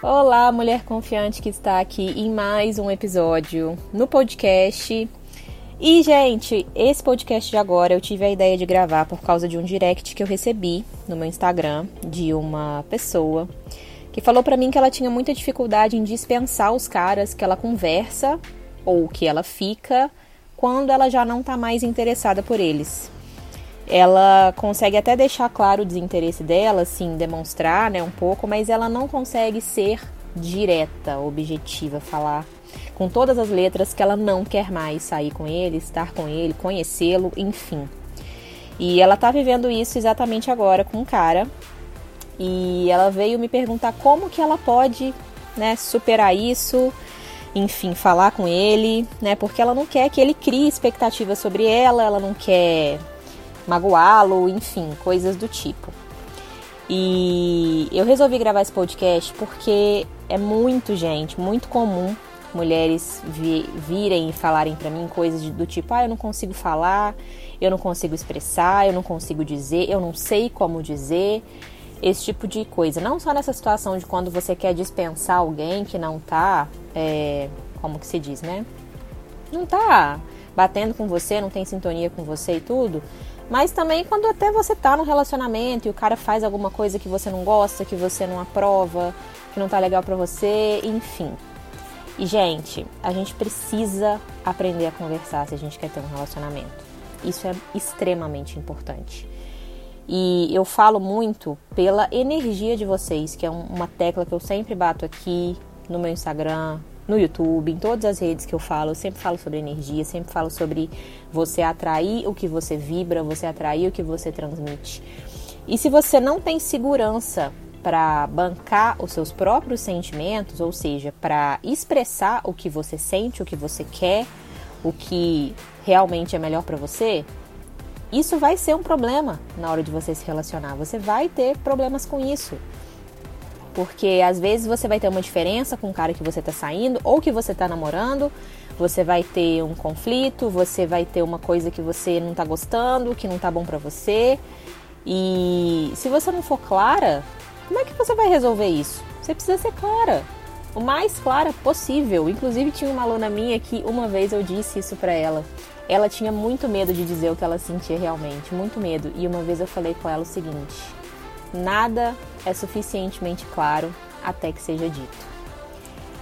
Olá, mulher confiante que está aqui em mais um episódio no podcast. E, gente, esse podcast de agora eu tive a ideia de gravar por causa de um direct que eu recebi no meu Instagram de uma pessoa que falou para mim que ela tinha muita dificuldade em dispensar os caras que ela conversa ou que ela fica quando ela já não tá mais interessada por eles ela consegue até deixar claro o desinteresse dela, assim, demonstrar, né, um pouco, mas ela não consegue ser direta, objetiva, falar com todas as letras que ela não quer mais sair com ele, estar com ele, conhecê-lo, enfim. E ela tá vivendo isso exatamente agora com um cara. E ela veio me perguntar como que ela pode, né, superar isso, enfim, falar com ele, né? Porque ela não quer que ele crie expectativas sobre ela, ela não quer magoá-lo, enfim, coisas do tipo. E eu resolvi gravar esse podcast porque é muito, gente, muito comum mulheres vi virem e falarem para mim coisas do tipo: ah, eu não consigo falar, eu não consigo expressar, eu não consigo dizer, eu não sei como dizer. Esse tipo de coisa. Não só nessa situação de quando você quer dispensar alguém que não tá. É, como que se diz, né? Não tá batendo com você, não tem sintonia com você e tudo. Mas também quando até você tá no relacionamento e o cara faz alguma coisa que você não gosta, que você não aprova, que não tá legal para você, enfim. E gente, a gente precisa aprender a conversar se a gente quer ter um relacionamento. Isso é extremamente importante. E eu falo muito pela energia de vocês, que é uma tecla que eu sempre bato aqui no meu Instagram, no YouTube, em todas as redes que eu falo, eu sempre falo sobre energia, sempre falo sobre você atrair o que você vibra, você atrair o que você transmite. E se você não tem segurança para bancar os seus próprios sentimentos, ou seja, para expressar o que você sente, o que você quer, o que realmente é melhor para você, isso vai ser um problema na hora de você se relacionar. Você vai ter problemas com isso. Porque às vezes você vai ter uma diferença com o cara que você tá saindo ou que você tá namorando, você vai ter um conflito, você vai ter uma coisa que você não tá gostando, que não tá bom para você. E se você não for clara, como é que você vai resolver isso? Você precisa ser clara, o mais clara possível. Inclusive tinha uma aluna minha que uma vez eu disse isso para ela. Ela tinha muito medo de dizer o que ela sentia realmente, muito medo. E uma vez eu falei com ela o seguinte: nada é suficientemente claro até que seja dito.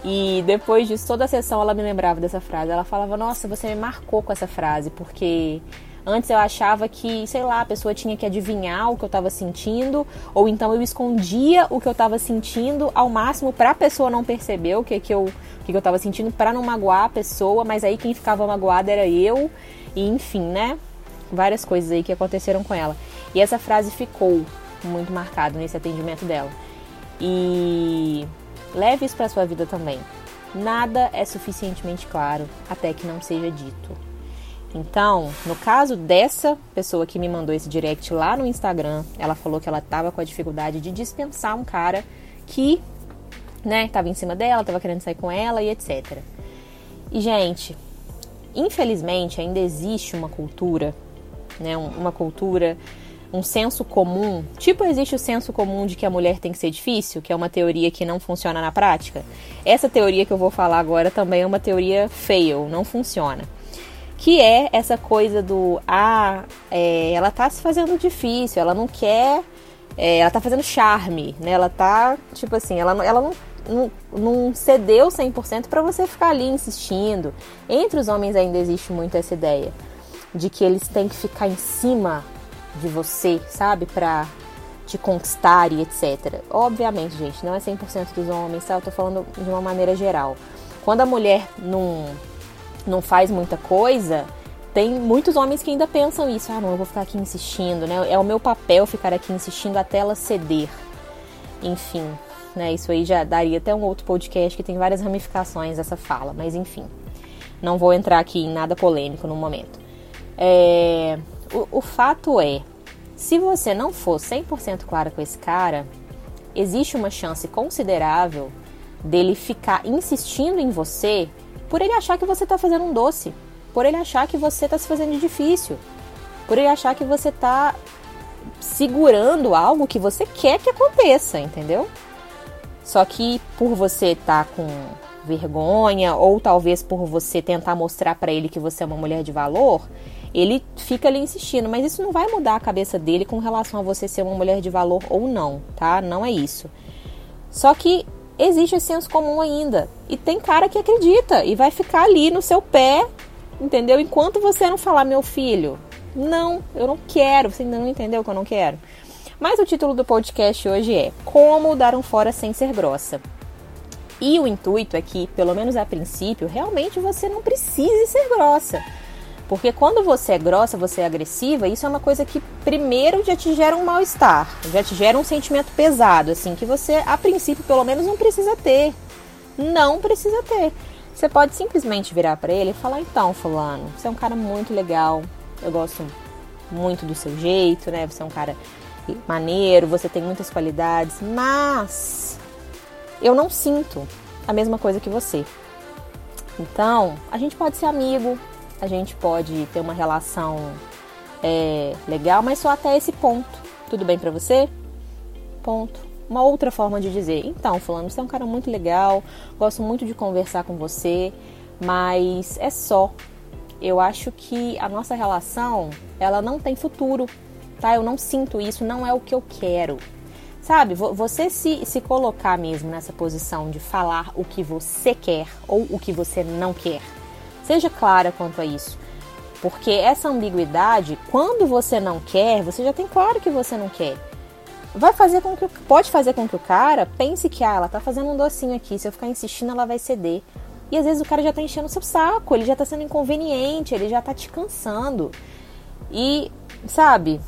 E depois disso, toda a sessão ela me lembrava dessa frase. Ela falava: Nossa, você me marcou com essa frase, porque antes eu achava que, sei lá, a pessoa tinha que adivinhar o que eu estava sentindo, ou então eu escondia o que eu estava sentindo ao máximo para a pessoa não perceber o que, que eu o que, eu estava sentindo, para não magoar a pessoa, mas aí quem ficava magoada era eu, e enfim, né? Várias coisas aí que aconteceram com ela. E essa frase ficou muito marcado nesse atendimento dela. E leve isso para sua vida também. Nada é suficientemente claro até que não seja dito. Então, no caso dessa pessoa que me mandou esse direct lá no Instagram, ela falou que ela estava com a dificuldade de dispensar um cara que, né, estava em cima dela, estava querendo sair com ela e etc. E gente, infelizmente ainda existe uma cultura, né, uma cultura um senso comum, tipo existe o senso comum de que a mulher tem que ser difícil, que é uma teoria que não funciona na prática. Essa teoria que eu vou falar agora também é uma teoria fail, não funciona. Que é essa coisa do ah, é, ela tá se fazendo difícil, ela não quer, é, ela tá fazendo charme, né? Ela tá, tipo assim, ela, ela não, não, não cedeu 100% para você ficar ali insistindo. Entre os homens ainda existe muito essa ideia de que eles têm que ficar em cima de você, sabe? Pra te conquistar e etc. Obviamente, gente, não é 100% dos homens, tá? Eu tô falando de uma maneira geral. Quando a mulher não, não faz muita coisa, tem muitos homens que ainda pensam isso. Ah, não, eu vou ficar aqui insistindo, né? É o meu papel ficar aqui insistindo até ela ceder. Enfim, né? Isso aí já daria até um outro podcast que tem várias ramificações essa fala, mas enfim. Não vou entrar aqui em nada polêmico no momento. É, o, o fato é, se você não for 100% clara com esse cara, existe uma chance considerável dele ficar insistindo em você por ele achar que você está fazendo um doce, por ele achar que você está se fazendo de difícil, por ele achar que você está segurando algo que você quer que aconteça, entendeu? Só que por você estar tá com vergonha ou talvez por você tentar mostrar para ele que você é uma mulher de valor, ele fica ali insistindo, mas isso não vai mudar a cabeça dele com relação a você ser uma mulher de valor ou não, tá? Não é isso. Só que existe esse senso comum ainda. E tem cara que acredita e vai ficar ali no seu pé, entendeu? Enquanto você não falar, meu filho, não, eu não quero, você ainda não entendeu que eu não quero. Mas o título do podcast hoje é Como dar um fora sem ser grossa. E o intuito é que, pelo menos a princípio, realmente você não precise ser grossa. Porque quando você é grossa, você é agressiva, isso é uma coisa que primeiro já te gera um mal-estar, já te gera um sentimento pesado, assim, que você, a princípio, pelo menos não precisa ter. Não precisa ter. Você pode simplesmente virar para ele e falar: então, Fulano, você é um cara muito legal, eu gosto muito do seu jeito, né? Você é um cara maneiro, você tem muitas qualidades, mas eu não sinto a mesma coisa que você. Então, a gente pode ser amigo, a gente pode ter uma relação é, legal, mas só até esse ponto. Tudo bem para você? Ponto. Uma outra forma de dizer, então, fulano, você é um cara muito legal, gosto muito de conversar com você, mas é só. Eu acho que a nossa relação, ela não tem futuro, tá? Eu não sinto isso, não é o que eu quero. Sabe, você se, se colocar mesmo nessa posição de falar o que você quer ou o que você não quer. Seja clara quanto a isso. Porque essa ambiguidade, quando você não quer, você já tem claro que você não quer. Vai fazer com que pode fazer com que o cara pense que ah, ela tá fazendo um docinho aqui, se eu ficar insistindo, ela vai ceder. E às vezes o cara já tá enchendo o seu saco, ele já tá sendo inconveniente, ele já tá te cansando. E, sabe,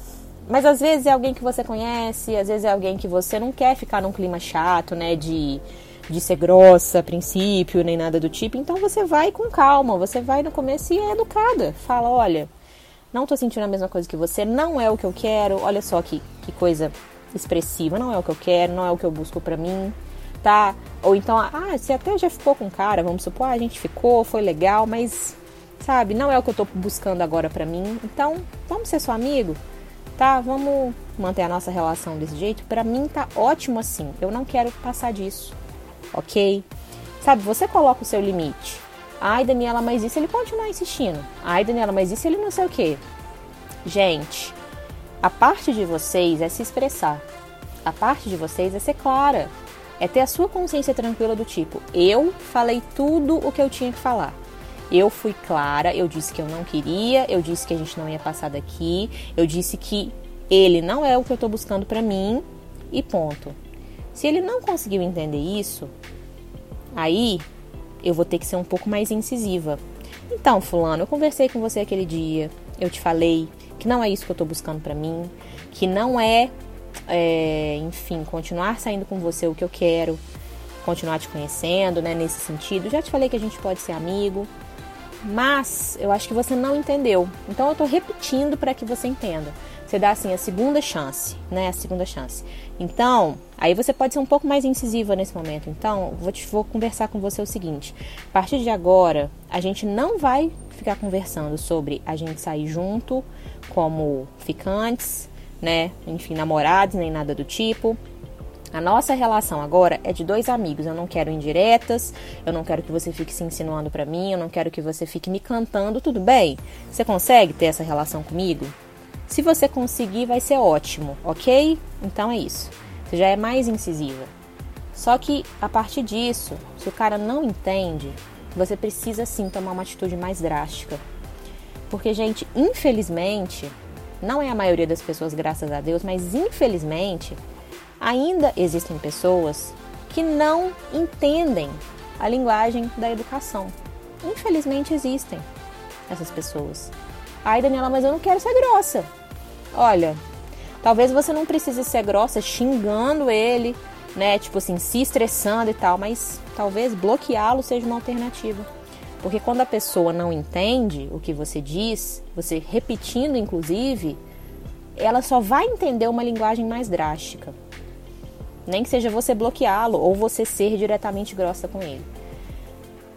mas às vezes é alguém que você conhece, às vezes é alguém que você não quer ficar num clima chato, né? De, de ser grossa a princípio, nem nada do tipo. Então você vai com calma, você vai no começo e é educada. Fala, olha, não tô sentindo a mesma coisa que você, não é o que eu quero. Olha só que, que coisa expressiva, não é o que eu quero, não é o que eu busco pra mim, tá? Ou então, ah, você até já ficou com cara, vamos supor, ah, a gente ficou, foi legal, mas, sabe, não é o que eu tô buscando agora pra mim. Então, vamos ser seu amigo? tá? Vamos manter a nossa relação desse jeito. Para mim tá ótimo assim. Eu não quero passar disso, ok? Sabe, você coloca o seu limite. Ai, Daniela, mas se ele continuar insistindo? Ai, Daniela, mas se ele não sei o quê? Gente, a parte de vocês é se expressar. A parte de vocês é ser clara. É ter a sua consciência tranquila do tipo, eu falei tudo o que eu tinha que falar. Eu fui clara, eu disse que eu não queria, eu disse que a gente não ia passar daqui, eu disse que ele não é o que eu estou buscando para mim e ponto. Se ele não conseguiu entender isso, aí eu vou ter que ser um pouco mais incisiva. Então, fulano, eu conversei com você aquele dia, eu te falei que não é isso que eu estou buscando para mim, que não é, é, enfim, continuar saindo com você o que eu quero, continuar te conhecendo, né, nesse sentido. Já te falei que a gente pode ser amigo, mas eu acho que você não entendeu. Então eu estou repetindo para que você entenda. Você dá assim a segunda chance, né? A segunda chance. Então, aí você pode ser um pouco mais incisiva nesse momento. Então, vou te vou conversar com você o seguinte: a partir de agora, a gente não vai ficar conversando sobre a gente sair junto como ficantes, né? Enfim, namorados, nem nada do tipo. A nossa relação agora é de dois amigos. Eu não quero indiretas, eu não quero que você fique se insinuando para mim, eu não quero que você fique me cantando, tudo bem? Você consegue ter essa relação comigo? Se você conseguir, vai ser ótimo, ok? Então é isso. Você já é mais incisiva. Só que a partir disso, se o cara não entende, você precisa sim tomar uma atitude mais drástica. Porque, gente, infelizmente, não é a maioria das pessoas, graças a Deus, mas infelizmente ainda existem pessoas que não entendem a linguagem da educação. Infelizmente existem essas pessoas. Ai, Daniela, mas eu não quero ser grossa. Olha, talvez você não precise ser grossa xingando ele, né? Tipo assim, se estressando e tal, mas talvez bloqueá-lo seja uma alternativa. Porque quando a pessoa não entende o que você diz, você repetindo inclusive, ela só vai entender uma linguagem mais drástica nem que seja você bloqueá-lo ou você ser diretamente grossa com ele.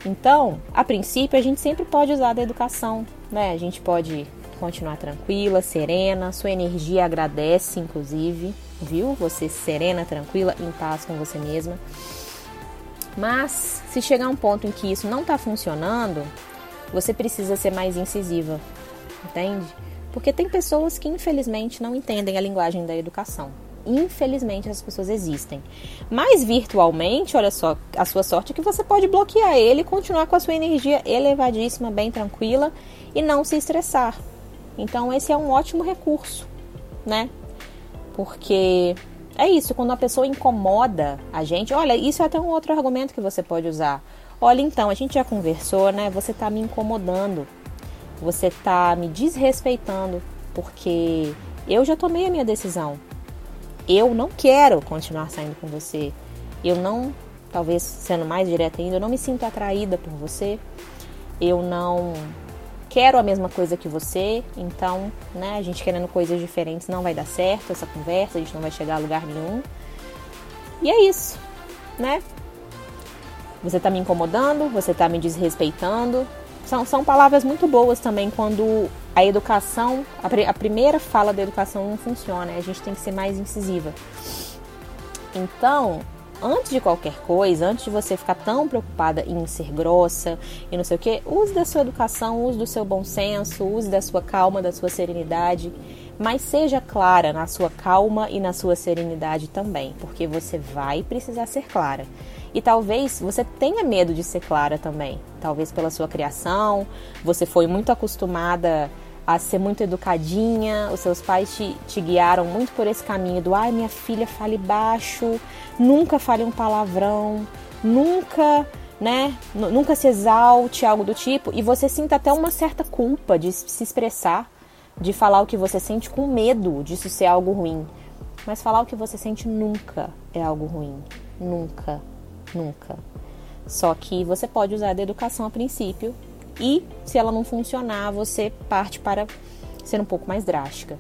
Então, a princípio, a gente sempre pode usar da educação, né? A gente pode continuar tranquila, serena, sua energia agradece, inclusive, viu? Você serena, tranquila, em paz com você mesma. Mas se chegar um ponto em que isso não está funcionando, você precisa ser mais incisiva, entende? Porque tem pessoas que infelizmente não entendem a linguagem da educação. Infelizmente essas pessoas existem. Mas virtualmente, olha só, a sua sorte é que você pode bloquear ele e continuar com a sua energia elevadíssima, bem tranquila e não se estressar. Então esse é um ótimo recurso, né? Porque é isso, quando a pessoa incomoda a gente, olha, isso é até um outro argumento que você pode usar. Olha, então, a gente já conversou, né? Você tá me incomodando. Você tá me desrespeitando porque eu já tomei a minha decisão. Eu não quero continuar saindo com você. Eu não, talvez sendo mais direta ainda, eu não me sinto atraída por você. Eu não quero a mesma coisa que você, então, né, a gente querendo coisas diferentes não vai dar certo essa conversa, a gente não vai chegar a lugar nenhum. E é isso, né? Você tá me incomodando, você tá me desrespeitando. São, são palavras muito boas também quando a educação, a, a primeira fala da educação não funciona, a gente tem que ser mais incisiva. Então, antes de qualquer coisa, antes de você ficar tão preocupada em ser grossa e não sei o que, use da sua educação, use do seu bom senso, use da sua calma, da sua serenidade, mas seja clara na sua calma e na sua serenidade também, porque você vai precisar ser clara. E talvez você tenha medo de ser clara também, talvez pela sua criação, você foi muito acostumada a ser muito educadinha, os seus pais te, te guiaram muito por esse caminho do ai, minha filha, fale baixo, nunca fale um palavrão, nunca, né, nunca se exalte, algo do tipo, e você sinta até uma certa culpa de se expressar, de falar o que você sente com medo disso ser algo ruim. Mas falar o que você sente nunca é algo ruim. Nunca, nunca. Só que você pode usar da educação a princípio e se ela não funcionar, você parte para ser um pouco mais drástica.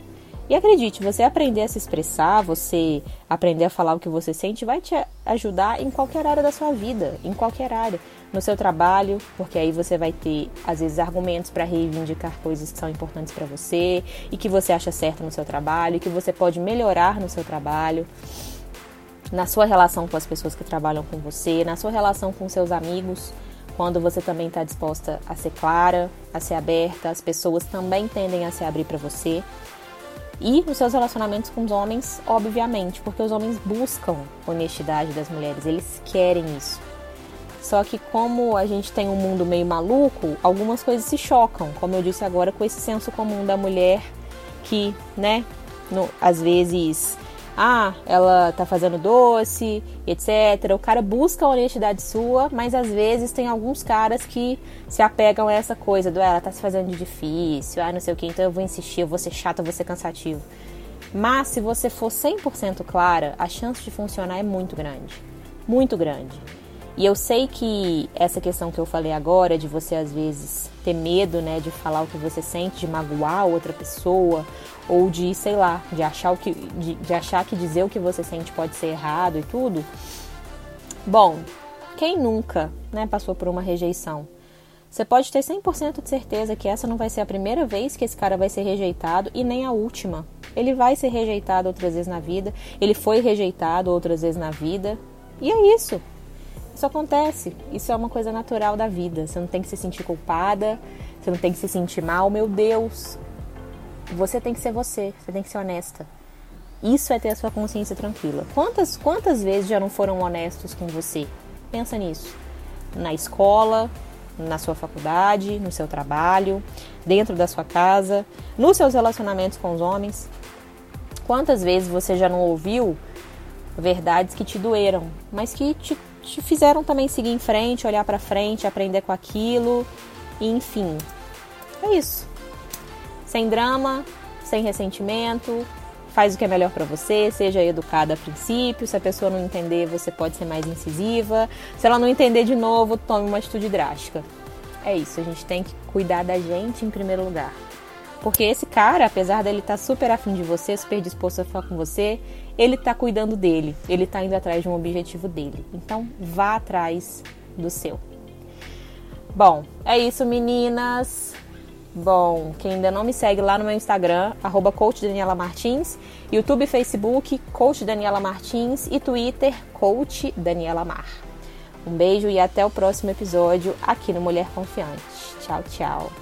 E acredite, você aprender a se expressar, você aprender a falar o que você sente, vai te ajudar em qualquer área da sua vida, em qualquer área. No seu trabalho, porque aí você vai ter, às vezes, argumentos para reivindicar coisas que são importantes para você e que você acha certo no seu trabalho, e que você pode melhorar no seu trabalho, na sua relação com as pessoas que trabalham com você, na sua relação com seus amigos quando você também está disposta a ser clara, a ser aberta, as pessoas também tendem a se abrir para você. E nos seus relacionamentos com os homens, obviamente, porque os homens buscam honestidade das mulheres, eles querem isso. Só que como a gente tem um mundo meio maluco, algumas coisas se chocam, como eu disse agora, com esse senso comum da mulher que, né, no, às vezes ah, ela tá fazendo doce, etc. O cara busca a honestidade sua, mas às vezes tem alguns caras que se apegam a essa coisa do ah, ela tá se fazendo de difícil, ah, não sei o que, então eu vou insistir, eu vou ser chata, eu vou ser cansativo. Mas se você for 100% clara, a chance de funcionar é muito grande. Muito grande. E eu sei que essa questão que eu falei agora, de você às vezes ter medo, né, de falar o que você sente, de magoar outra pessoa, ou de, sei lá, de achar, o que, de, de achar que dizer o que você sente pode ser errado e tudo. Bom, quem nunca né, passou por uma rejeição? Você pode ter 100% de certeza que essa não vai ser a primeira vez que esse cara vai ser rejeitado e nem a última. Ele vai ser rejeitado outras vezes na vida, ele foi rejeitado outras vezes na vida. E é isso. Isso acontece. Isso é uma coisa natural da vida. Você não tem que se sentir culpada, você não tem que se sentir mal. Meu Deus, você tem que ser você, você tem que ser honesta. Isso é ter a sua consciência tranquila. Quantas, quantas vezes já não foram honestos com você? Pensa nisso. Na escola, na sua faculdade, no seu trabalho, dentro da sua casa, nos seus relacionamentos com os homens. Quantas vezes você já não ouviu verdades que te doeram, mas que te, te fizeram também seguir em frente, olhar para frente, aprender com aquilo, e, enfim. É isso sem drama, sem ressentimento, faz o que é melhor para você, seja educada a princípio. Se a pessoa não entender, você pode ser mais incisiva. Se ela não entender de novo, tome uma atitude drástica. É isso, a gente tem que cuidar da gente em primeiro lugar. Porque esse cara, apesar dele estar tá super afim de você, super disposto a ficar com você, ele está cuidando dele, ele está indo atrás de um objetivo dele. Então, vá atrás do seu. Bom, é isso, meninas. Bom, quem ainda não me segue lá no meu Instagram, arroba Coach Daniela Martins, YouTube Facebook, Coach Daniela Martins e Twitter, Coach Daniela Mar. Um beijo e até o próximo episódio aqui no Mulher Confiante. Tchau, tchau.